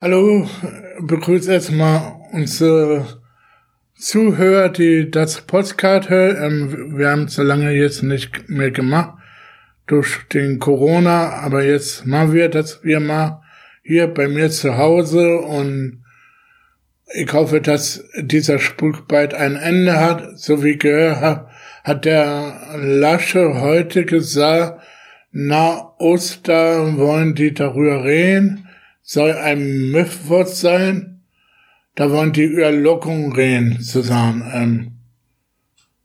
Hallo, begrüße erstmal unsere Zuhörer, die das Podcast hören. Ähm, wir haben es so lange jetzt nicht mehr gemacht durch den Corona, aber jetzt machen wir das wir mal hier bei mir zu Hause und ich hoffe, dass dieser Spuk bald ein Ende hat. So wie gehört habe, hat der Lasche heute gesagt, na Ostern wollen die darüber reden soll ein Mischwort sein. Da wollen die über Lockung reden zusammen. Ähm,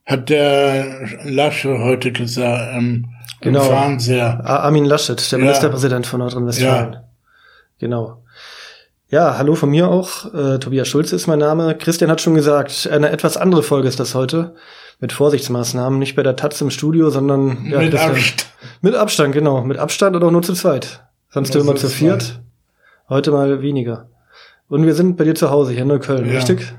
hat der Lasche heute gesagt ähm, genau. im Fernseher. Armin Laschet, der ja. Ministerpräsident von Nordrhein-Westfalen. Ja. Genau. Ja, hallo von mir auch. Äh, Tobias Schulze ist mein Name. Christian hat schon gesagt, eine etwas andere Folge ist das heute. Mit Vorsichtsmaßnahmen. Nicht bei der Taz im Studio, sondern ja, mit Abstand. Mit Abstand, genau. Mit Abstand oder auch nur zu zweit. Sonst immer zu viert. Heute mal weniger. Und wir sind bei dir zu Hause hier in Neukölln, ja. richtig?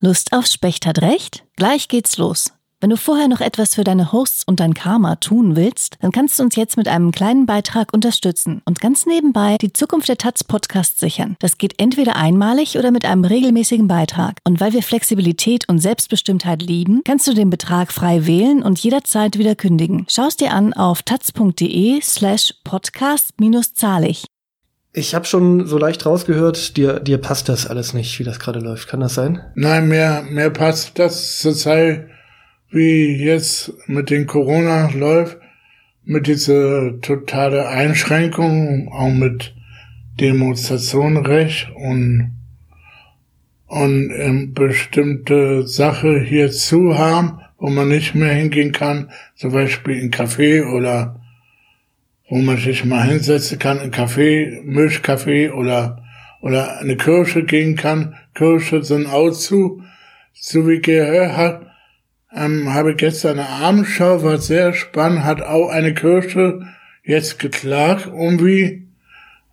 Lust auf Specht hat recht? Gleich geht's los. Wenn du vorher noch etwas für deine Hosts und dein Karma tun willst, dann kannst du uns jetzt mit einem kleinen Beitrag unterstützen und ganz nebenbei die Zukunft der Taz Podcast sichern. Das geht entweder einmalig oder mit einem regelmäßigen Beitrag. Und weil wir Flexibilität und Selbstbestimmtheit lieben, kannst du den Betrag frei wählen und jederzeit wieder kündigen. Schau es dir an auf taz.de slash podcast-zahlig. Ich habe schon so leicht rausgehört, dir, dir passt das alles nicht, wie das gerade läuft. Kann das sein? Nein, mehr, mehr passt das zur Zeit, wie jetzt mit den Corona läuft, mit dieser totale Einschränkung, auch mit Demonstrationenrecht und, und ähm, bestimmte Sache hier zu haben, wo man nicht mehr hingehen kann, zum Beispiel in Café oder wo man sich mal hinsetzen kann, ein Kaffee, Milchkaffee oder, oder eine Kirche gehen kann. Kirche sind auch zu. So wie gehört hat, ähm, habe gestern eine Abendschau, war sehr spannend, hat auch eine Kirche jetzt geklagt, irgendwie.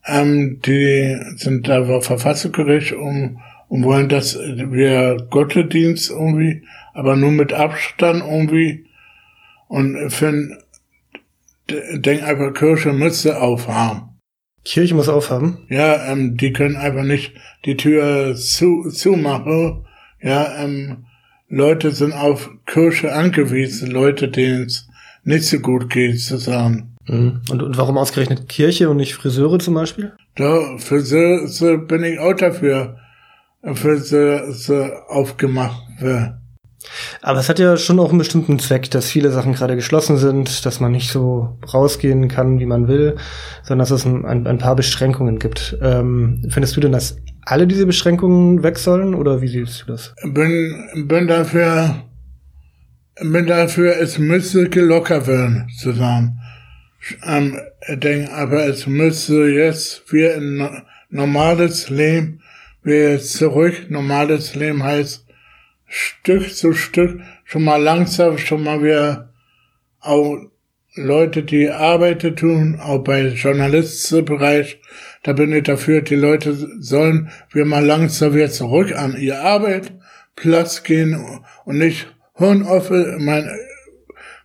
Ähm, die sind da vor Verfassungsgericht um, und wollen, dass wir Gottesdienst irgendwie, aber nur mit Abstand irgendwie. Und für denk einfach, Kirche müsste aufhaben. Kirche muss aufhaben? Ja, ähm, die können einfach nicht die Tür zu, zumachen. Ja, ähm, Leute sind auf Kirche angewiesen, Leute, denen es nicht so gut geht, zusammen. Mhm. Und, und warum ausgerechnet Kirche und nicht Friseure zum Beispiel? Da, Friseure bin ich auch dafür, für so, so aufgemacht wird. Aber es hat ja schon auch einen bestimmten Zweck, dass viele Sachen gerade geschlossen sind, dass man nicht so rausgehen kann, wie man will, sondern dass es ein, ein, ein paar Beschränkungen gibt. Ähm, findest du denn, dass alle diese Beschränkungen weg sollen oder wie siehst du das? Bin, bin dafür, bin dafür, es müsste gelockert werden zusammen. Ähm, denk, aber es müsste jetzt wir ein normales Leben, wir zurück, normales Leben heißt, Stück zu Stück schon mal langsam, schon mal wir auch Leute, die Arbeiter tun, auch bei Journalistenbereich, da bin ich dafür, die Leute sollen wir mal langsam wieder zurück an ihr Arbeitsplatz gehen und nicht Homeoffice, mein,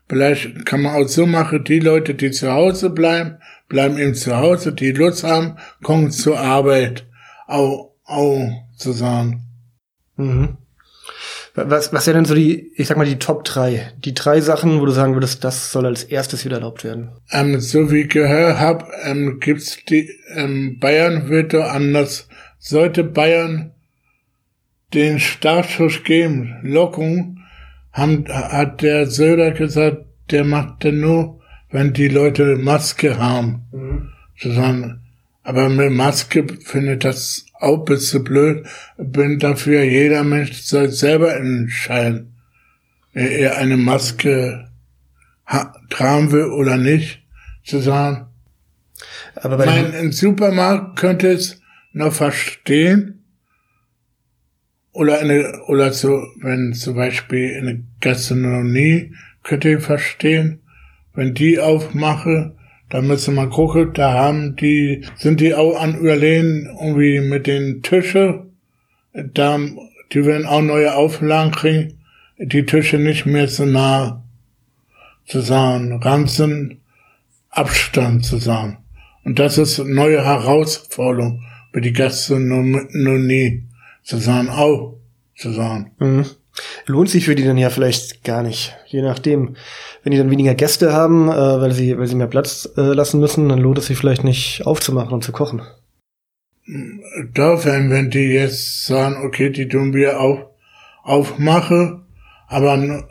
vielleicht kann man auch so machen, die Leute, die zu Hause bleiben, bleiben eben zu Hause, die Lust haben, kommen zur Arbeit, auch, auch zusammen. Mhm. Was, was wären denn so die, ich sag mal, die Top drei? Die drei Sachen, wo du sagen würdest, das soll als erstes wieder erlaubt werden? Ähm, so wie ich gehört habe, ähm, gibt's die, ähm, Bayern wird doch anders. Sollte Bayern den Startschuss geben, Lockung, haben, hat der Söder gesagt, der macht denn nur, wenn die Leute Maske haben. Mhm. Zusammen. Aber mit Maske findet das auch ein bisschen blöd. Bin dafür, jeder Mensch soll selber entscheiden, er eine Maske tragen will oder nicht, zu sagen. Aber bei mein, im Supermarkt könnte es noch verstehen, oder eine, oder so, wenn zum Beispiel eine Gastronomie könnte ich verstehen, wenn die aufmache, da müssen wir gucken, da haben die, sind die auch an Überlehen irgendwie mit den Tische. Da, die werden auch neue Auflagen kriegen, die Tische nicht mehr so nah zu sagen, ganzen Abstand zu sagen. Und das ist eine neue Herausforderung, bei die Gastronomie zu sagen, auch zu sagen. Mhm. Lohnt sich für die dann ja vielleicht gar nicht. Je nachdem. Wenn die dann weniger Gäste haben, äh, weil sie, weil sie mehr Platz äh, lassen müssen, dann lohnt es sich vielleicht nicht aufzumachen und zu kochen. Da, wenn, wenn die jetzt sagen, okay, die tun wir auf, aufmache, aber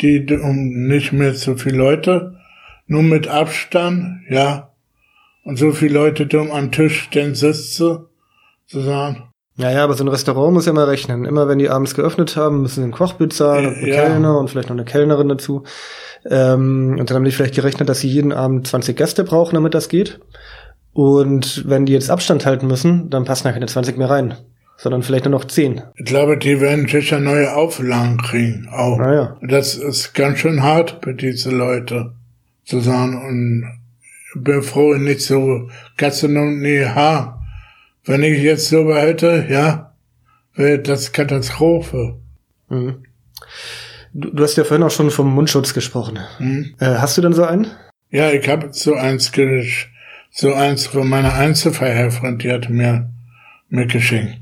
die um nicht mehr so viele Leute, nur mit Abstand, ja, und so viele Leute dumm am Tisch denn sitze, zu sagen. Ja, ja, aber so ein Restaurant muss ja mal rechnen. Immer wenn die abends geöffnet haben, müssen sie einen Koch bezahlen und einen ja. Kellner und vielleicht noch eine Kellnerin dazu. Ähm, und dann haben die vielleicht gerechnet, dass sie jeden Abend 20 Gäste brauchen, damit das geht. Und wenn die jetzt Abstand halten müssen, dann passen da keine 20 mehr rein, sondern vielleicht nur noch 10. Ich glaube, die werden sicher neue Auflagen kriegen, auch. Naja. Das ist ganz schön hart für diese Leute zu sagen und bin froh, nicht so Gastronomie ha. Wenn ich jetzt so hätte, ja, wäre das Katastrophe. Mhm. Du, du, hast ja vorhin auch schon vom Mundschutz gesprochen. Mhm. Äh, hast du denn so einen? Ja, ich habe so eins, so eins von meiner Einzelverhelferin, die hat mir mitgeschenkt.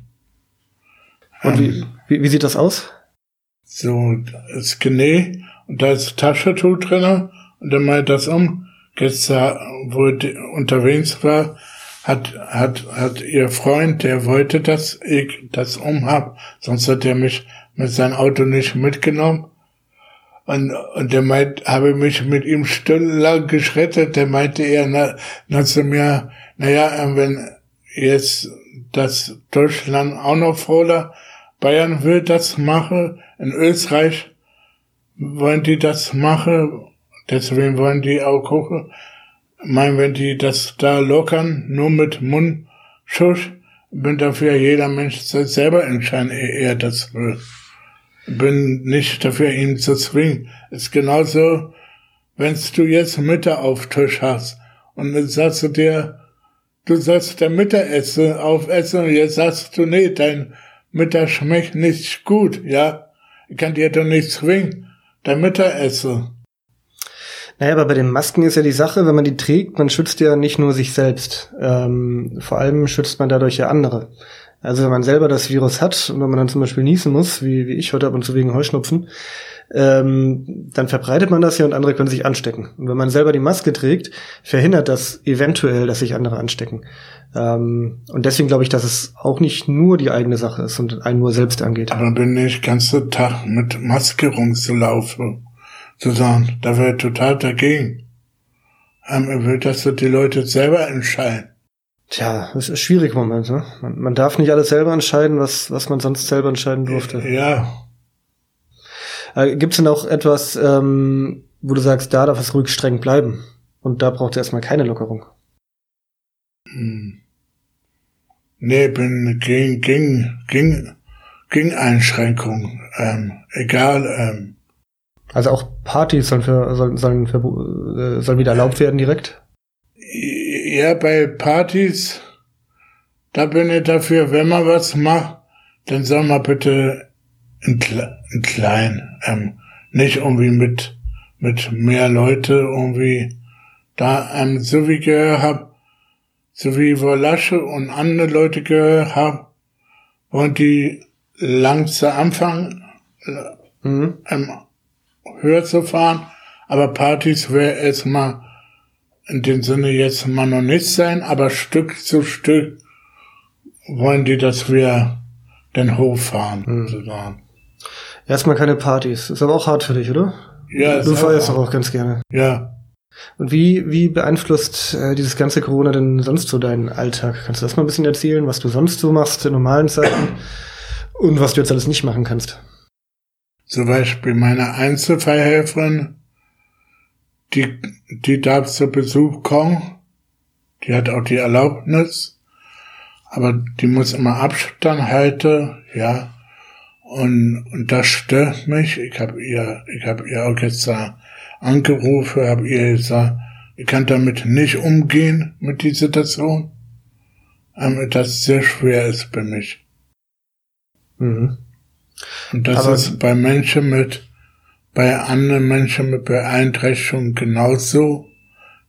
Und ähm, wie, wie, wie sieht das aus? So, das Knie und da ist Taschentuch drin und dann meint das um. Gestern, wo ich unterwegs war, hat, hat, hat ihr Freund, der wollte, dass ich das umhab, sonst hat er mich mit seinem Auto nicht mitgenommen. Und, und der meint, habe mich mit ihm stundenlang geschrettet, der meinte er na, na zu mir, naja, wenn jetzt das Deutschland auch noch voller, Bayern will das machen, in Österreich wollen die das machen, deswegen wollen die auch gucken. Ich meine, wenn die das da lockern, nur mit Mundschutz, bin dafür jeder Mensch selber entscheiden, er das will bin nicht dafür, ihn zu zwingen. Ist genauso, wenn du jetzt Mittag auf Tisch hast und dann sagst du dir, du sollst der Mittagessen aufessen und jetzt sagst du, nee, dein Mittag schmeckt nicht gut, ja. Ich kann dir doch nicht zwingen, dein Mittagessen. Naja, aber bei den Masken ist ja die Sache, wenn man die trägt, man schützt ja nicht nur sich selbst. Ähm, vor allem schützt man dadurch ja andere. Also wenn man selber das Virus hat und wenn man dann zum Beispiel niesen muss, wie, wie ich heute ab und zu wegen Heuschnupfen, ähm, dann verbreitet man das ja und andere können sich anstecken. Und wenn man selber die Maske trägt, verhindert das eventuell, dass sich andere anstecken. Ähm, und deswegen glaube ich, dass es auch nicht nur die eigene Sache ist und einen nur selbst angeht. Aber bin ich ganze Tag mit Maske rumzulaufen, zu sagen, da wäre total dagegen. Ähm, er will, dass die Leute selber entscheiden. Tja, es ist schwierig im Moment. Ne? Man, man darf nicht alles selber entscheiden, was, was man sonst selber entscheiden durfte. Ja. Äh, Gibt es denn auch etwas, ähm, wo du sagst, da darf es ruhig streng bleiben? Und da braucht es erstmal keine Lockerung. Hm. Nee, bin gegen, gegen, gegen, gegen Einschränkungen. Ähm, egal. Ähm. Also auch Partys sollen, für, sollen, sollen, für, äh, sollen wieder erlaubt werden direkt? Ja, bei Partys, da bin ich dafür, wenn man was macht, dann soll man bitte in, in klein, ähm, nicht irgendwie mit, mit mehr Leute irgendwie da, ähm, so wie ich gehört hab, so wie Wolasche und andere Leute gehört hab, wollen die langsam anfangen, mhm. ähm, höher zu fahren, aber Partys wäre erstmal in dem Sinne jetzt mal noch nicht sein, aber Stück zu Stück wollen die, dass wir den Hof fahren, mhm. sozusagen. Erstmal keine Partys. Ist aber auch hart für dich, oder? Ja, Du feierst doch auch ganz gerne. Ja. Und wie, wie beeinflusst äh, dieses ganze Corona denn sonst so deinen Alltag? Kannst du das mal ein bisschen erzählen, was du sonst so machst in normalen Zeiten und was du jetzt alles nicht machen kannst? Zum Beispiel meine Einzelfallhelferin die, die darf zu Besuch kommen. Die hat auch die Erlaubnis. Aber die muss immer Abstand halten, ja. Und, und das stört mich. Ich habe ihr, ich habe ihr auch jetzt angerufen, habe ihr gesagt, ich kann damit nicht umgehen mit dieser Situation. Ähm, das sehr schwer ist für mich. Mhm. Und das Aber ist bei Menschen mit bei anderen Menschen mit Beeinträchtigungen genauso.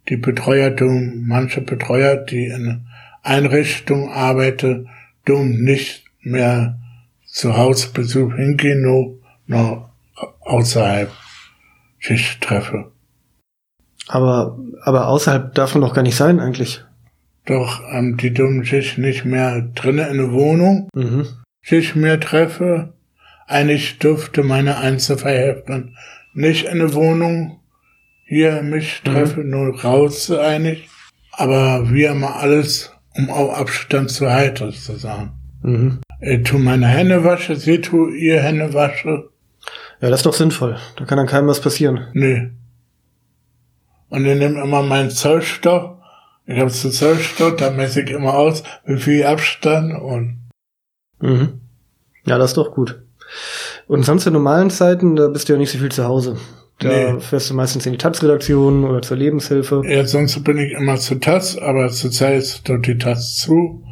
Die Betreuer, du, manche Betreuer, die in Einrichtung arbeite, dumm nicht mehr zu Hausbesuch hingehen, nur noch außerhalb Schicht treffe. Aber, aber außerhalb darf man doch gar nicht sein eigentlich. Doch ähm, die dummen sich nicht mehr drinnen in der Wohnung, mhm. sich mehr treffe. Eigentlich durfte meine Einzelverhältnis nicht in der Wohnung hier mich mhm. treffe, mhm. nur raus eigentlich. Aber wir haben alles, um auch Abstand zu halten, zu sagen. Mhm. Ich tu meine Hände wasche, sie tu ihr Hände wasche. Ja, das ist doch sinnvoll. Da kann dann keinem was passieren. Nee. Und ich nehme immer meinen Zollstock. Ich habe so Zollstock, da messe ich immer aus, wie viel Abstand und. Mhm. Ja, das ist doch gut. Und sonst in normalen Zeiten, da bist du ja nicht so viel zu Hause. Da nee. fährst du meistens in die Taz-Redaktion oder zur Lebenshilfe. Ja, sonst bin ich immer zur Taz, aber zurzeit ist dort die Taz zu.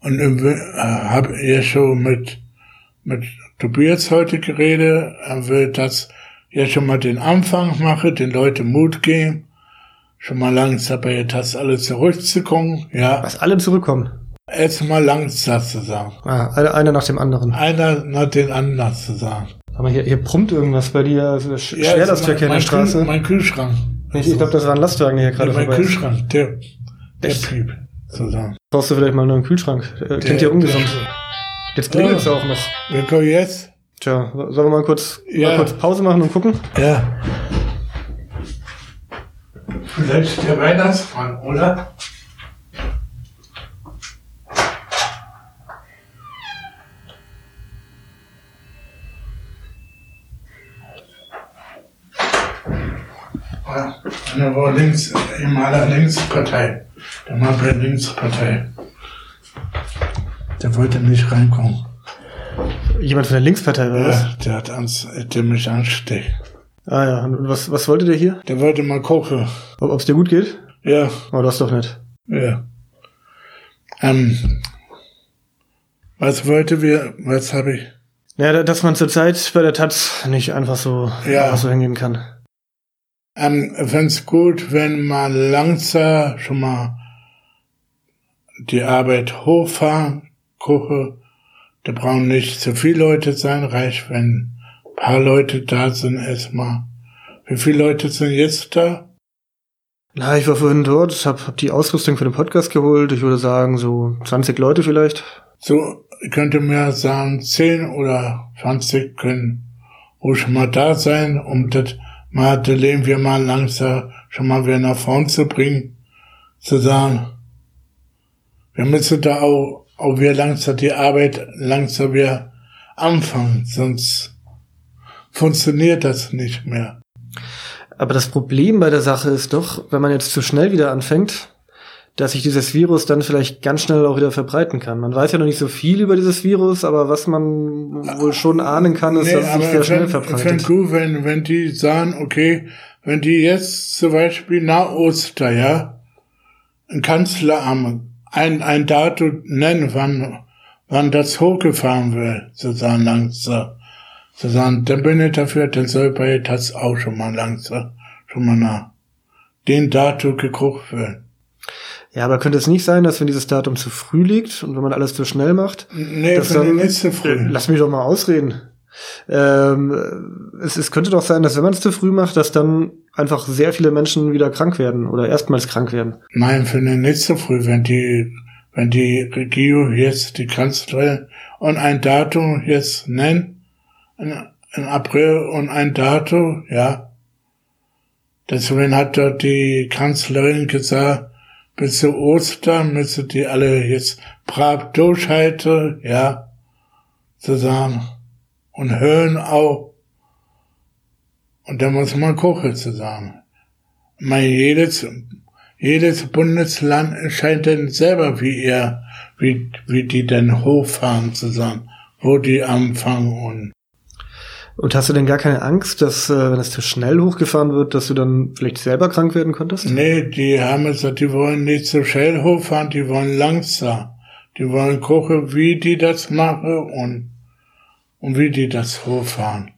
Und äh, habe ja schon mit, mit Tobias heute geredet. Er will, dass ja schon mal den Anfang mache, den Leuten Mut geben. Schon mal langsam bei das alle zurückzukommen, ja. Was alle zurückkommen? Erst mal langsam zu sagen. Ah, einer nach dem anderen. Einer nach dem anderen zu sagen. Aber hier, hier brummt irgendwas bei dir. Also sch ja, schwer das Verkehr in der Straße. Kühl, mein Kühlschrank. Ich, ich glaube, das war ein Lastwagen, der hier gerade ja, Mein Kühlschrank, der, der Piep, sozusagen. Brauchst du vielleicht mal einen neuen Kühlschrank? Der, klingt ja ungesund. Jetzt klingelt es ja. auch noch. Willkommen jetzt. Tja, sollen wir mal kurz, ja. mal kurz Pause machen und gucken? Ja. Vielleicht der Weihnachtsmann, oder? Der war links, im aller Linkspartei. Der war bei Linkspartei. Der wollte nicht reinkommen. Jemand von der Linkspartei, oder ja, was? der hat ans, der mich ansteckt. Ah ja, und was, was wollte der hier? Der wollte mal gucken. Ob es dir gut geht? Ja. Oh, das doch nett. Ja. Ähm, was wollte wir, was habe ich? Ja, dass man zurzeit bei der Taz nicht einfach so, ja. einfach so hingehen kann. Ähm, find's gut, wenn man langsam schon mal die Arbeit hochfahren, gucke. Da brauchen nicht so viele Leute sein, reicht, wenn ein paar Leute da sind erstmal. Wie viele Leute sind jetzt da? Na, ich war vorhin dort, hab, hab die Ausrüstung für den Podcast geholt. Ich würde sagen, so 20 Leute vielleicht. So, könnte mir sagen, 10 oder 20 können ruhig mal da sein, um das Leben wir mal langsam schon mal wieder nach vorn zu bringen, zu sagen, wir müssen da auch, auch wir langsam die Arbeit langsam wieder anfangen, sonst funktioniert das nicht mehr. Aber das Problem bei der Sache ist doch, wenn man jetzt zu schnell wieder anfängt, dass sich dieses Virus dann vielleicht ganz schnell auch wieder verbreiten kann. Man weiß ja noch nicht so viel über dieses Virus, aber was man wohl schon ahnen kann, ist, nee, dass es sich sehr schnell verbreitet. Ich finde gut, wenn, wenn die sagen, okay, wenn die jetzt zum Beispiel nach Oster, ja, ein Kanzleramt, ein, ein Datum nennen, wann, wann das hochgefahren wird, sozusagen langsam, sozusagen, dann bin ich dafür, dann soll bei das auch schon mal langsam, schon mal nach den Datum geguckt werden. Ja, aber könnte es nicht sein, dass wenn dieses Datum zu früh liegt und wenn man alles zu schnell macht? Nee, dass dann, nicht zu früh. Äh, lass mich doch mal ausreden. Ähm, es, es könnte doch sein, dass wenn man es zu früh macht, dass dann einfach sehr viele Menschen wieder krank werden oder erstmals krank werden. Nein, finde ich nicht zu früh, wenn die, wenn die Regierung jetzt die Kanzlerin und ein Datum jetzt nennt, in April und ein Datum, ja. Deswegen hat dort die Kanzlerin gesagt, bis zu Ostern müssen die alle jetzt brav durchhalten, ja, zusammen. Und hören auch. Und da muss man gucken zusammen. Mein jedes, jedes Bundesland entscheidet dann selber, wie er, wie, wie die denn hochfahren zusammen, wo die anfangen und und hast du denn gar keine Angst, dass, äh, wenn es zu schnell hochgefahren wird, dass du dann vielleicht selber krank werden könntest? Nee, die haben gesagt, die wollen nicht so schnell hochfahren, die wollen langsam. Die wollen gucken, wie die das machen und, und wie die das hochfahren.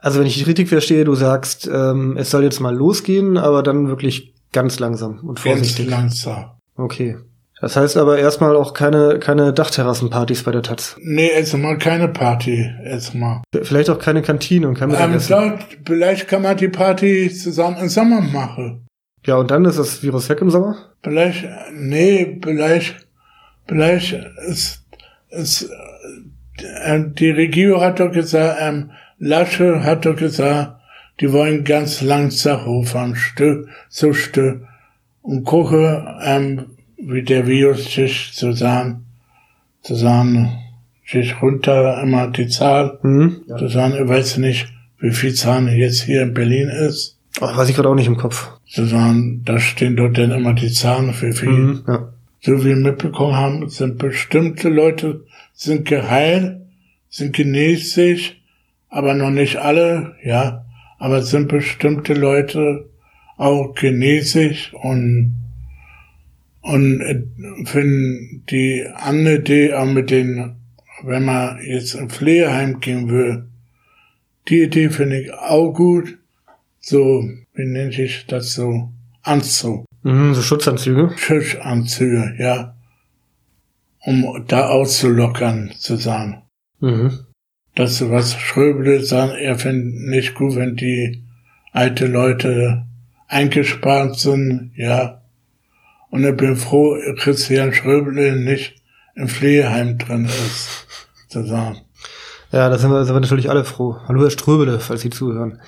Also wenn ich dich richtig verstehe, du sagst, ähm, es soll jetzt mal losgehen, aber dann wirklich ganz langsam und vorsichtig. Ganz langsam. Okay. Das heißt aber erstmal auch keine, keine Dachterrassenpartys bei der Taz. Nee, erstmal keine Party, erstmal. Vielleicht auch keine Kantine und kein Mittagessen. Ähm, vielleicht kann man die Party zusammen im Sommer machen. Ja, und dann ist das Virus weg im Sommer? Vielleicht, nee, vielleicht, vielleicht ist, ist, äh, die Regierung hat doch gesagt, ähm, Lasche hat doch gesagt, die wollen ganz langsam hochfahren, Stück so Stück und gucke, ähm, wie der Virus sich zusammen, zusammen, sich runter immer die Zahl, mhm. zusammen, ich weiß nicht, wie viel Zahlen jetzt hier in Berlin ist. Ach, weiß ich gerade auch nicht im Kopf. Zusammen, da stehen dort dann immer die Zahlen für viel. Mhm, ja. So wie wir mitbekommen haben, sind bestimmte Leute, sind geheilt, sind genesen, aber noch nicht alle, ja, aber sind bestimmte Leute auch genesen und und wenn die andere Idee auch mit den, wenn man jetzt im Pflegeheim gehen will, die Idee finde ich auch gut. So, wie nennt ich das so? Anzug. Mhm, so Schutzanzüge? Schutzanzüge, ja. Um da auszulockern, zu sagen. Mhm. Das, was Schröbele sagt, er findet nicht gut, wenn die alte Leute eingespart sind, ja. Und ich bin froh, Christian Schröbele nicht im Pflegeheim drin ist, zu sagen. Ja, da sind wir, sind wir natürlich alle froh. Hallo Herr Ströbele, falls Sie zuhören.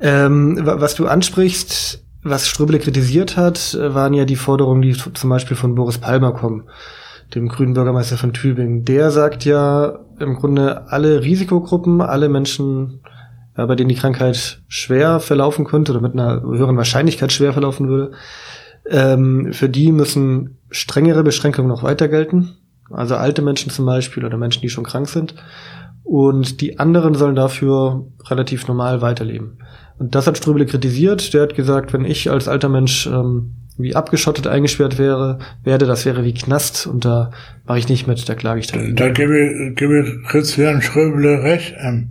Ähm, was du ansprichst, was Ströbele kritisiert hat, waren ja die Forderungen, die zum Beispiel von Boris Palmer kommen, dem grünen Bürgermeister von Tübingen. Der sagt ja im Grunde, alle Risikogruppen, alle Menschen, ja, bei denen die Krankheit schwer verlaufen könnte oder mit einer höheren Wahrscheinlichkeit schwer verlaufen würde, ähm, für die müssen strengere Beschränkungen noch weiter gelten. Also alte Menschen zum Beispiel oder Menschen, die schon krank sind. Und die anderen sollen dafür relativ normal weiterleben. Und das hat Ströbele kritisiert. Der hat gesagt, wenn ich als alter Mensch ähm, wie abgeschottet eingesperrt wäre, werde, das wäre wie Knast und da mache ich nicht mit, da klage ich dann. Da gebe ich, gebe ich Christian Ströbele recht. Ähm,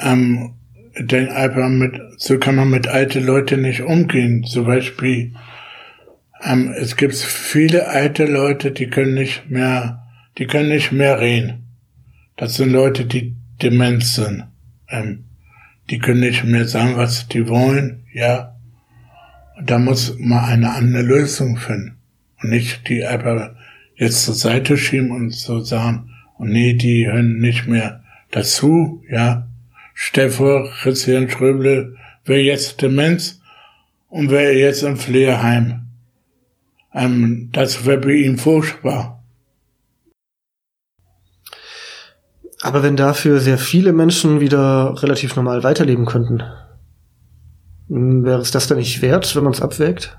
ähm, denn einfach mit, so kann man mit alten Leuten nicht umgehen. Zum Beispiel, ähm, es gibt viele alte Leute, die können nicht mehr, die können nicht mehr reden. Das sind Leute, die dement sind. Ähm, die können nicht mehr sagen, was die wollen, ja. Da muss man eine andere Lösung finden. Und nicht die einfach jetzt zur Seite schieben und so sagen, und nee, die hören nicht mehr dazu, ja. Stell vor, Christian Schröble wäre jetzt Demenz und wäre jetzt im Pflegeheim. Ähm, das wäre bei ihm furchtbar. Aber wenn dafür sehr viele Menschen wieder relativ normal weiterleben könnten, wäre es das dann nicht wert, wenn man es abwägt?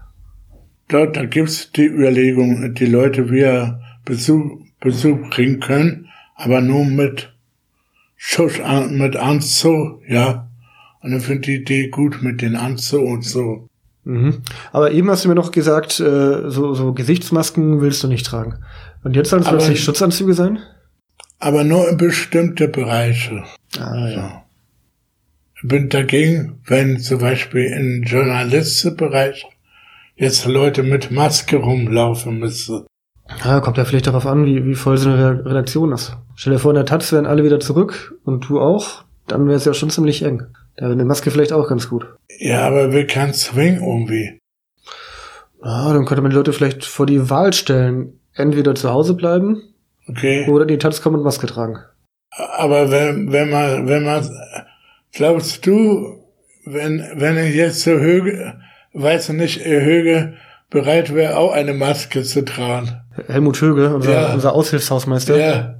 Da, da gibt's die Überlegung, die Leute wieder Besuch, Besuch kriegen können, aber nur mit Schuss mit Anzo, ja. Und ich finde die Idee gut mit den Anzo und so. Mhm. Aber eben hast du mir noch gesagt, äh, so, so Gesichtsmasken willst du nicht tragen. Und jetzt sollen es plötzlich Schutzanzüge sein? Aber nur in bestimmte Bereiche. Ah, ja. Ich bin dagegen, wenn zum Beispiel im Journalistenbereich jetzt Leute mit Maske rumlaufen müssen. Ja, kommt ja vielleicht darauf an, wie, wie voll so eine Redaktion ist. Stell dir vor, in der Taz wären alle wieder zurück und du auch, dann wäre es ja schon ziemlich eng. Da wäre eine Maske vielleicht auch ganz gut. Ja, aber wir können zwingen irgendwie. Ja, dann könnte man die Leute vielleicht vor die Wahl stellen. Entweder zu Hause bleiben. Okay. Oder die Taz kommen und Maske tragen. Aber wenn, wenn man, wenn man, glaubst du, wenn, wenn ich jetzt zur Höhe, weiß nicht, Höhe bereit wäre, auch eine Maske zu tragen? Helmut Höge, unser, ja. unser Aushilfshausmeister. Ja.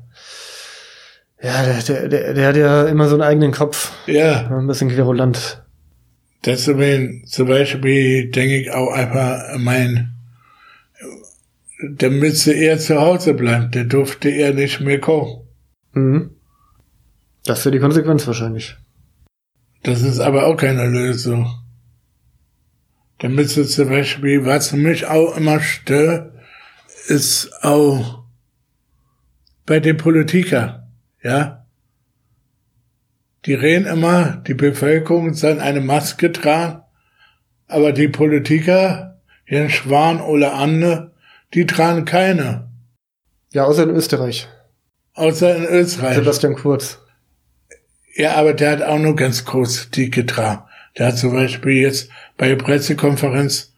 Ja, der, der, der, der hat ja immer so einen eigenen Kopf. Ja. Ein bisschen querulant. Deswegen zum Beispiel denke ich auch einfach, mein, der müsste eher zu Hause bleiben, der durfte eher nicht mehr kommen. Mhm. Das wäre die Konsequenz wahrscheinlich. Das ist aber auch keine Lösung. Der müsste zum Beispiel, was mich auch immer stört, ist auch bei den Politikern, ja. Die reden immer, die Bevölkerung soll eine Maske tragen, aber die Politiker, Jens Schwan oder andere, die tragen keine. Ja, außer in Österreich. Außer in Österreich. Sebastian Kurz. Ja, aber der hat auch nur ganz kurz die getragen. Der hat zum Beispiel jetzt bei der Pressekonferenz,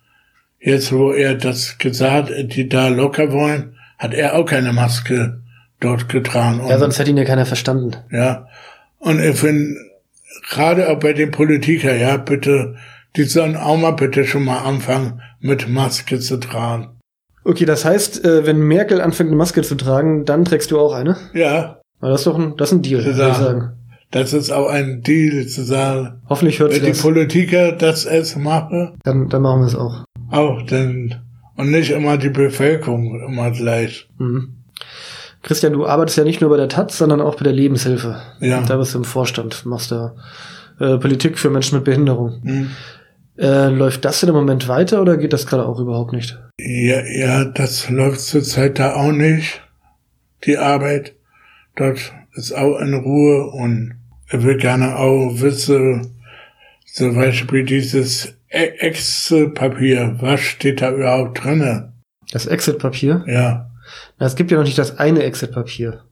jetzt wo er das gesagt, die da locker wollen, hat er auch keine Maske dort getragen. ja, sonst hätte ihn ja keiner verstanden. Ja. Und ich finde, gerade auch bei den Politikern, ja, bitte, die sollen auch mal bitte schon mal anfangen, mit Maske zu tragen. Okay, das heißt, äh, wenn Merkel anfängt, eine Maske zu tragen, dann trägst du auch eine? Ja. Aber das ist doch ein, das ist ein Deal, würde ich sagen. Das ist auch ein Deal zu sagen. Hoffentlich hört Wenn die das. Politiker das es machen. Dann, dann machen wir es auch. Auch, denn, und nicht immer die Bevölkerung immer gleich. Mhm. Christian, du arbeitest ja nicht nur bei der Taz, sondern auch bei der Lebenshilfe. Ja. Da bist du im Vorstand, machst da äh, Politik für Menschen mit Behinderung. Mhm. Äh, läuft das denn im Moment weiter oder geht das gerade auch überhaupt nicht? Ja, ja, das läuft zurzeit da auch nicht. Die Arbeit dort ist auch in Ruhe und er will gerne auch wissen, zum Beispiel dieses Exit-Papier, was steht da überhaupt drinne? Das Exit-Papier? Ja. Na, es gibt ja noch nicht das eine Exit-Papier.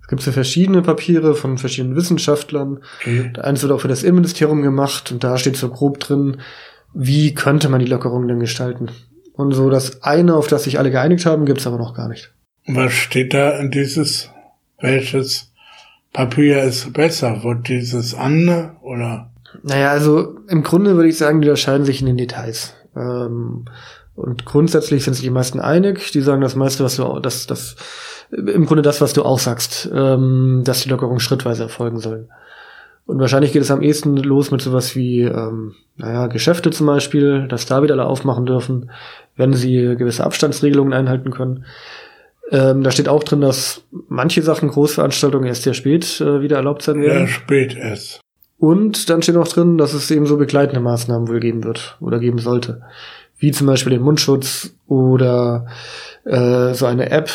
Es gibt so verschiedene Papiere von verschiedenen Wissenschaftlern. Okay. Eins wird auch für das Innenministerium gemacht und da steht so grob drin, wie könnte man die Lockerung denn gestalten. Und so das eine, auf das sich alle geeinigt haben, gibt's aber noch gar nicht. Was steht da in dieses, welches Papier ist besser? Wird dieses andere oder? Naja, also im Grunde würde ich sagen, die unterscheiden sich in den Details. Ähm, und grundsätzlich sind sich die meisten einig. Die sagen das meiste, was du, das, das, im Grunde das, was du auch sagst, ähm, dass die Lockerungen schrittweise erfolgen sollen. Und wahrscheinlich geht es am ehesten los mit sowas wie, ähm, naja, Geschäfte zum Beispiel, dass da wieder alle aufmachen dürfen, wenn sie gewisse Abstandsregelungen einhalten können. Ähm, da steht auch drin, dass manche Sachen, Großveranstaltungen erst sehr spät äh, wieder erlaubt sein werden. Ja, spät erst. Und dann steht auch drin, dass es eben so begleitende Maßnahmen wohl geben wird oder geben sollte. Wie zum Beispiel den Mundschutz oder äh, so eine App,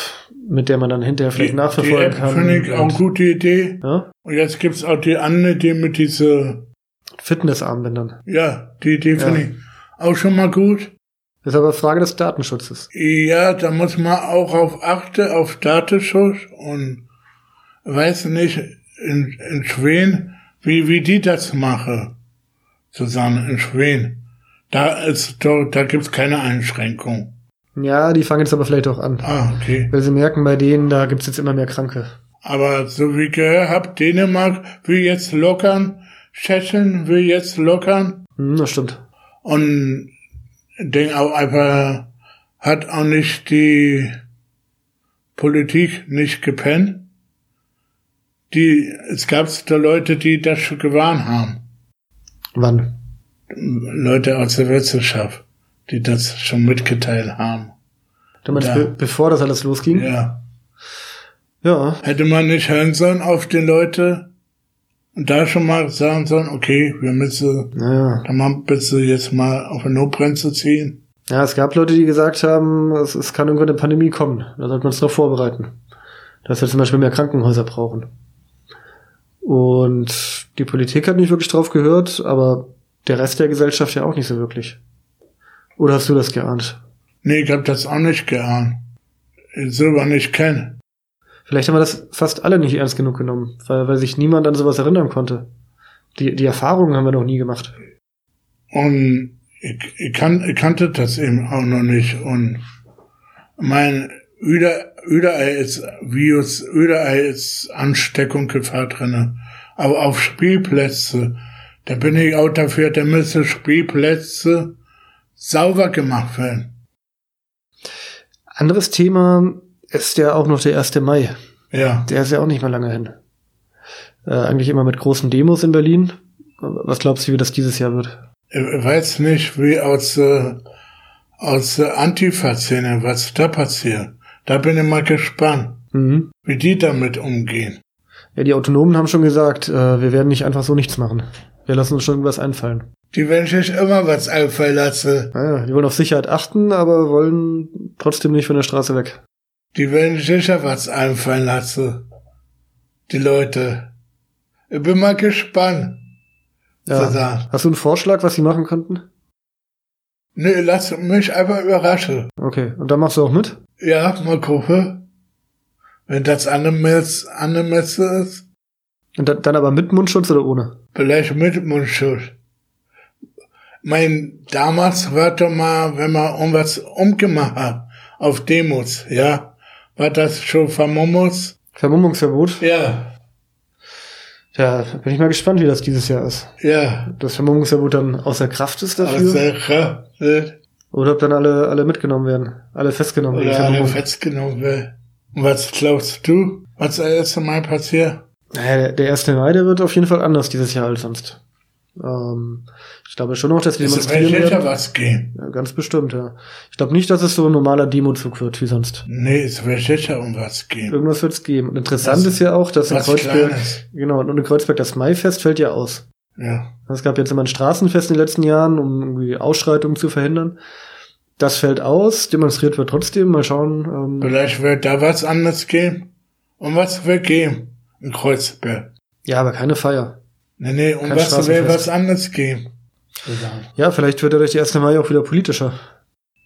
mit der man dann hinterher vielleicht die, nachverfolgen die App kann. Finde ich auch eine gute Idee. Ja? Und jetzt gibt's auch die andere Idee mit diese Fitnessarmbändern. Ja, die Idee ja. finde ich auch schon mal gut. Das ist aber Frage des Datenschutzes. Ja, da muss man auch auf achten, auf Datenschutz und weiß nicht, in, in Schweden, wie, wie die das machen. Zusammen in Schweden. Da ist, da, da gibt's keine Einschränkung. Ja, die fangen jetzt aber vielleicht auch an. Ah, okay. Weil sie merken, bei denen, da gibt's jetzt immer mehr Kranke. Aber so wie ich gehört hab, Dänemark will jetzt lockern, Tschechien will jetzt lockern. Hm, das stimmt. Und denk auch einfach, hat auch nicht die Politik nicht gepennt. Die, es gab da Leute, die das schon gewarnt haben. Wann? Leute aus der Wissenschaft, die das schon mitgeteilt haben. Du meinst, da, be bevor das alles losging? Ja. Ja. Hätte man nicht hören sollen auf die Leute und da schon mal sagen sollen, okay, wir müssen, naja. dann mal bitte jetzt mal auf eine Notbremse ziehen. Ja, es gab Leute, die gesagt haben, es, es kann irgendwann eine Pandemie kommen. Da sollte man es darauf vorbereiten. Dass wir zum Beispiel mehr Krankenhäuser brauchen. Und die Politik hat nicht wirklich drauf gehört, aber der Rest der Gesellschaft ja auch nicht so wirklich. Oder hast du das geahnt? Nee, ich hab das auch nicht geahnt. Ich selber nicht kenne. Vielleicht haben wir das fast alle nicht ernst genug genommen, weil, weil sich niemand an sowas erinnern konnte. Die, die Erfahrungen haben wir noch nie gemacht. Und ich, ich, kan, ich kannte das eben auch noch nicht. Und mein Üder, überall ist Virus, überall ist Ansteckung Gefahr drinne. Aber auf Spielplätze, da bin ich auch dafür, da müssen Spielplätze sauber gemacht werden. Anderes Thema ist ja auch noch der 1. Mai. Ja. Der ist ja auch nicht mehr lange hin. Äh, eigentlich immer mit großen Demos in Berlin. Was glaubst du, wie das dieses Jahr wird? Ich weiß nicht, wie aus, äh, aus der Antifa-Szene, was da passiert. Da bin ich mal gespannt, mhm. wie die damit umgehen. Ja, die Autonomen haben schon gesagt, äh, wir werden nicht einfach so nichts machen. Wir lassen uns schon irgendwas einfallen. Die werden sich immer was einfallen lassen. Ja, die wollen auf Sicherheit achten, aber wollen trotzdem nicht von der Straße weg. Die werden sicher was einfallen lassen. Die Leute. Ich bin mal gespannt. Ja. Hast du einen Vorschlag, was sie machen könnten? Nee, lass mich einfach überraschen. Okay, und dann machst du auch mit? Ja, mal gucken. Wenn das angemessen ist. Und dann, dann aber mit Mundschutz oder ohne? Vielleicht mit Mundschutz. Mein, damals war doch mal, wenn man irgendwas umgemacht hat, auf Demos, ja, war das schon Vermummungs? Vermummungsverbot? Ja. Ja, bin ich mal gespannt, wie das dieses Jahr ist. Ja. Das Vermummungsverbot dann außer Kraft ist dafür? Außer Kraft. Oder ob dann alle, alle mitgenommen werden. Alle festgenommen werden. Oder alle festgenommen werden. Und was glaubst du, was das erste Mal passiert? Naja, der erste Mai, der wird auf jeden Fall anders dieses Jahr als sonst. Ähm, ich glaube schon noch, dass wir demonstrieren werden. was gehen. Ja, ganz bestimmt, ja. Ich glaube nicht, dass es so ein normaler Demozug wird wie sonst. Nee, es wird sicher um was gehen. Irgendwas wird es geben. Und interessant was, ist ja auch, dass in Kreuzberg, Kleines. genau, und in Kreuzberg das Maifest fällt ja aus. Ja. Es gab jetzt immer ein Straßenfest in den letzten Jahren, um irgendwie Ausschreitungen zu verhindern. Das fällt aus, demonstriert wird trotzdem. Mal schauen. Ähm, Vielleicht wird da was anderes gehen. Und was wird gehen in Kreuzberg? Ja, aber keine Feier. Nee, nee, um was will was anderes gehen. Ja, vielleicht wird er durch die 1. Mai auch wieder politischer.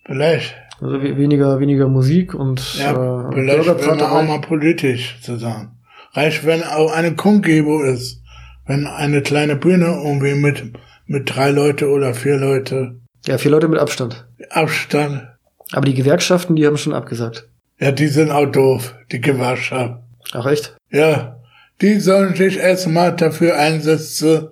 Vielleicht. Also weniger, weniger Musik und ja, äh, vielleicht werden wir auch mal politisch zusammen. Reicht, wenn auch eine Kundgebung ist. Wenn eine kleine Bühne irgendwie mit, mit drei Leute oder vier Leute. Ja, vier Leute mit Abstand. Abstand. Aber die Gewerkschaften, die haben schon abgesagt. Ja, die sind auch doof, die Gewerkschaften. Ach echt? Ja. Die sollen sich erstmal dafür einsetzen,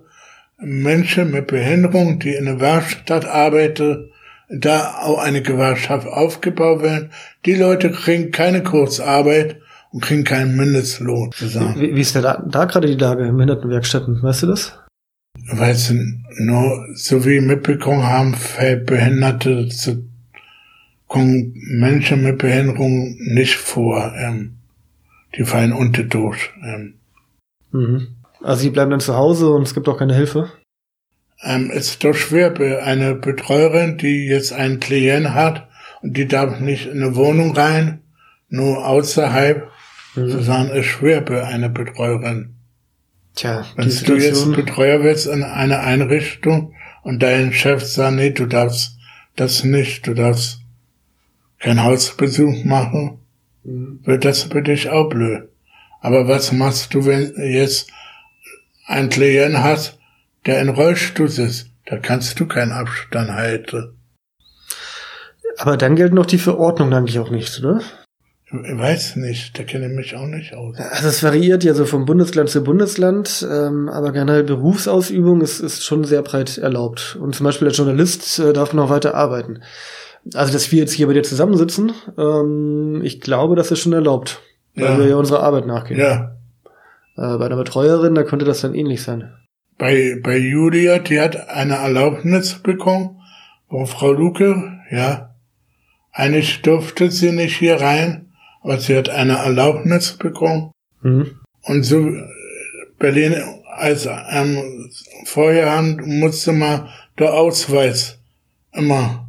Menschen mit Behinderung, die in der Werkstatt arbeiten, da auch eine Gewerkschaft aufgebaut werden. Die Leute kriegen keine Kurzarbeit und kriegen keinen Mindestlohn zusammen. Wie, wie ist denn da, da gerade die Lage in Behindertenwerkstätten? Weißt du das? Weil sie nur, so wie mitbekommen haben, für Behinderte zu, kommen Menschen mit Behinderung nicht vor. Ähm, die fallen unter durch. Ähm. Mhm. Also die bleiben dann zu Hause und es gibt auch keine Hilfe? Ähm, es ist doch schwer, eine Betreuerin, die jetzt einen Klient hat und die darf nicht in eine Wohnung rein, nur außerhalb, mhm. zu sagen, ist schwer für eine Betreuerin. Tja, wenn du jetzt Betreuer wirst in einer Einrichtung und dein Chef sagt, nee, du darfst das nicht, du darfst keinen Hausbesuch machen, mhm. wird das für dich auch blöd. Aber was machst du, wenn jetzt ein Klient hast, der in Rollstuhl ist? Da kannst du keinen Abstand halten. Aber dann gelten doch die Verordnungen eigentlich auch nicht, oder? Ich weiß nicht, da kenne ich mich auch nicht aus. Also es variiert ja so vom Bundesland zu Bundesland, ähm, aber generell Berufsausübung ist, ist schon sehr breit erlaubt. Und zum Beispiel als Journalist äh, darf man auch weiter arbeiten. Also, dass wir jetzt hier bei dir zusammensitzen, ähm, ich glaube, das ist schon erlaubt, weil ja. wir ja unserer Arbeit nachgehen. Ja. Äh, bei einer Betreuerin, da könnte das dann ähnlich sein. Bei, bei Julia, die hat eine Erlaubnis bekommen, wo Frau Luke, ja, eigentlich durfte sie nicht hier rein, aber sie hat eine Erlaubnis bekommen. Mhm. Und so Berlin, als ähm, vorher musste man der Ausweis immer.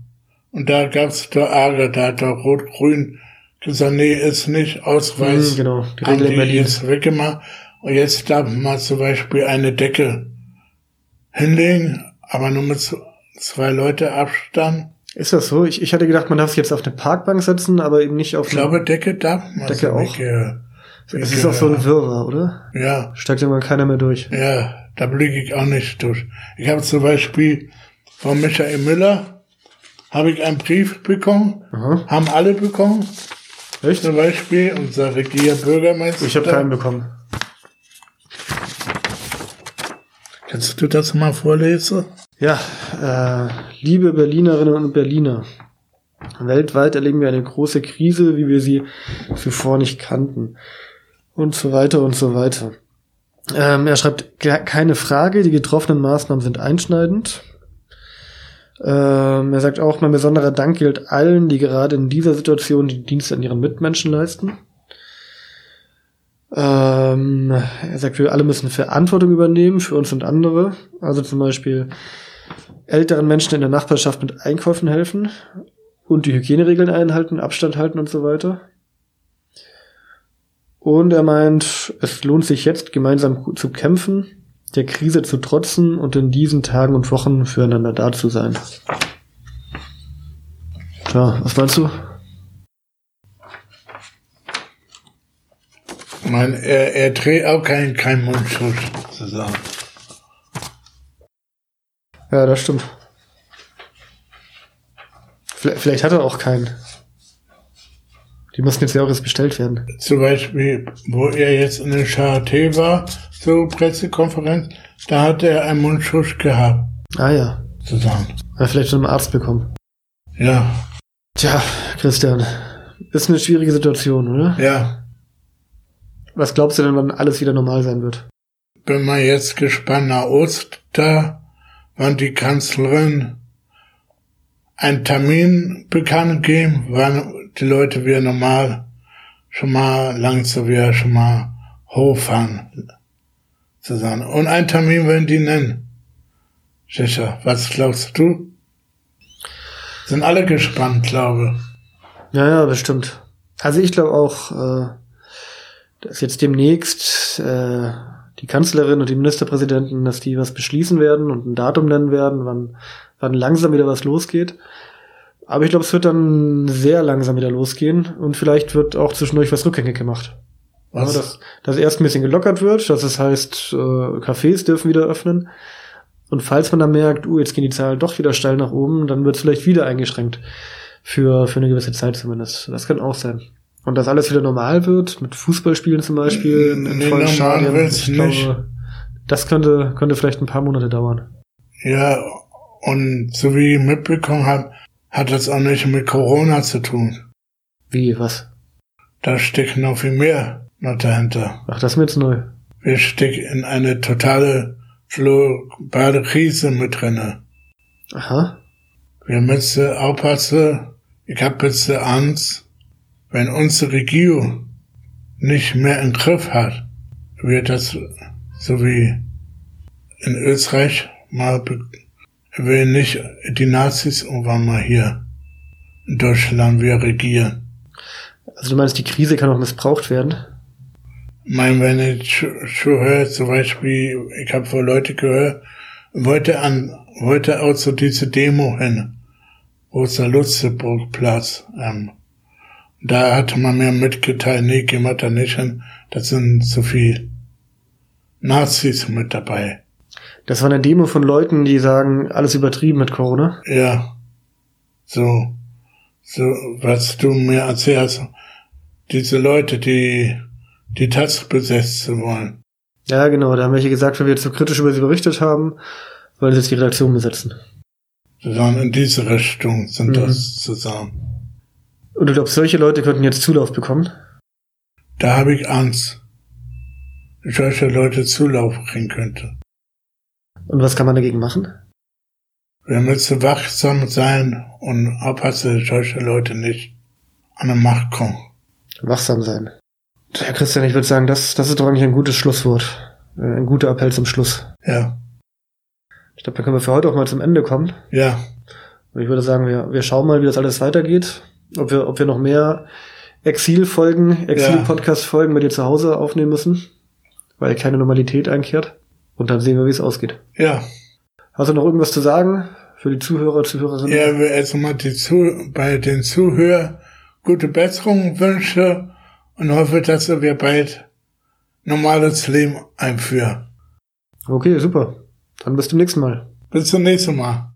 Und da gab's der Ärger, da hat der Rot-Grün gesagt, nee, ist nicht Ausweis. Mhm, genau, die Regel in Berlin. jetzt weggemacht. Und jetzt darf man zum Beispiel eine Decke hinlegen, aber nur mit zwei Leute Abstand. Ist das so? Ich, ich hatte gedacht, man darf sich jetzt auf eine Parkbank setzen, aber eben nicht auf Ich glaube, Decke darf man. Decke auch. Es ist auch so ein Wirrwarr, oder? Ja. Steigt irgendwann keiner mehr durch. Ja, da blicke ich auch nicht durch. Ich habe zum Beispiel von Michael Müller habe ich einen Brief bekommen. Aha. Haben alle bekommen. Echt? Zum Beispiel unser Regierbürgermeister. Ich habe keinen bekommen. Kannst du das mal vorlesen? Ja, äh, liebe Berlinerinnen und Berliner, weltweit erleben wir eine große Krise, wie wir sie zuvor nicht kannten. Und so weiter und so weiter. Ähm, er schreibt, keine Frage, die getroffenen Maßnahmen sind einschneidend. Ähm, er sagt auch, mein besonderer Dank gilt allen, die gerade in dieser Situation die Dienste an ihren Mitmenschen leisten. Ähm, er sagt, wir alle müssen Verantwortung übernehmen für uns und andere. Also zum Beispiel älteren Menschen in der Nachbarschaft mit Einkäufen helfen und die Hygieneregeln einhalten, Abstand halten und so weiter. Und er meint, es lohnt sich jetzt gemeinsam zu kämpfen, der Krise zu trotzen und in diesen Tagen und Wochen füreinander da zu sein. Ja, was meinst du? Ich meine, er, er trägt auch keinen kein Mundschutz zusammen. Ja, das stimmt. Vielleicht hat er auch keinen. Die mussten jetzt ja auch erst bestellt werden. Zum Beispiel, wo er jetzt in der Charité war, zur Pressekonferenz, da hat er einen Mundschutz gehabt. Ah ja. Zusammen. Hat vielleicht schon einen Arzt bekommen. Ja. Tja, Christian, ist eine schwierige Situation, oder? Ja. Was glaubst du denn, wann alles wieder normal sein wird? Bin mal jetzt gespannt nach Oster, wann die Kanzlerin einen Termin bekannt geben, wann die Leute wieder normal schon mal langsam wieder schon mal hochfahren zusammen. Und einen Termin werden die nennen. Sicher. Was glaubst du? Sind alle gespannt, glaube. Ja, ja, bestimmt. Also ich glaube auch, äh, dass jetzt demnächst äh, die Kanzlerin und die Ministerpräsidenten, dass die was beschließen werden und ein Datum nennen werden, wann, wann langsam wieder was losgeht. Aber ich glaube, es wird dann sehr langsam wieder losgehen und vielleicht wird auch zwischendurch was rückgängig gemacht. Was? Ja, dass, dass erst ein bisschen gelockert wird, dass es heißt, äh, Cafés dürfen wieder öffnen. Und falls man dann merkt, uh, jetzt gehen die Zahlen doch wieder steil nach oben, dann wird es vielleicht wieder eingeschränkt. Für, für eine gewisse Zeit zumindest. Das kann auch sein. Und dass alles wieder normal wird, mit Fußballspielen zum Beispiel, in, in vollen Stadien. Ich glaube, das könnte, könnte vielleicht ein paar Monate dauern. Ja, und so wie ich mitbekommen habe, hat das auch nicht mit Corona zu tun. Wie, was? Da steckt noch viel mehr noch dahinter. Ach, das ist mir jetzt neu. Wir stecken in eine totale globale Krise mit drinne. Aha. Wir müssen aufpassen, ich habe jetzt Angst, wenn unsere Regierung nicht mehr im Griff hat, wird das so wie in Österreich mal will nicht die Nazis irgendwann mal hier in Deutschland wir regieren. Also du meinst, die Krise kann auch missbraucht werden? Ich meine, wenn ich schon höre, zum Beispiel, ich habe vor Leute gehört, wollte an, wollte auch zu diese Demo hin, wo ist der Lutzeburgplatz, ähm, da hatte man mir mitgeteilt, nee, gehen wir da nicht hin, da sind zu viel Nazis mit dabei. Das war eine Demo von Leuten, die sagen, alles übertrieben mit Corona. Ja. So. So, was du mir erzählst. Diese Leute, die die Taz besetzen wollen. Ja, genau. Da haben welche gesagt, weil wir zu kritisch über sie berichtet haben, wollen sie jetzt die Redaktion besetzen. Sondern in diese Richtung sind mhm. das zusammen. Und du glaubst, solche Leute könnten jetzt Zulauf bekommen? Da habe ich Angst. Solche Leute Zulauf kriegen könnte. Und was kann man dagegen machen? Wir müssen wachsam sein und aufpassen, dass solche Leute nicht an die Macht kommen. Wachsam sein. Herr Christian, ich würde sagen, das, das ist doch eigentlich ein gutes Schlusswort. Äh, ein guter Appell zum Schluss. Ja. Ich glaube, da können wir für heute auch mal zum Ende kommen. Ja. Und ich würde sagen, wir, wir schauen mal, wie das alles weitergeht. Ob wir, ob wir noch mehr Exil-Folgen, Exil-Podcast-Folgen mit dir zu Hause aufnehmen müssen, weil keine Normalität einkehrt. Und dann sehen wir, wie es ausgeht. Ja. Hast du noch irgendwas zu sagen für die Zuhörer, Zuhörerinnen? Ja, wir erstmal die Zu bei den Zuhörern gute Besserung wünsche und hoffe, dass wir bald normales Leben einführen. Okay, super. Dann bis zum nächsten Mal. Bis zum nächsten Mal.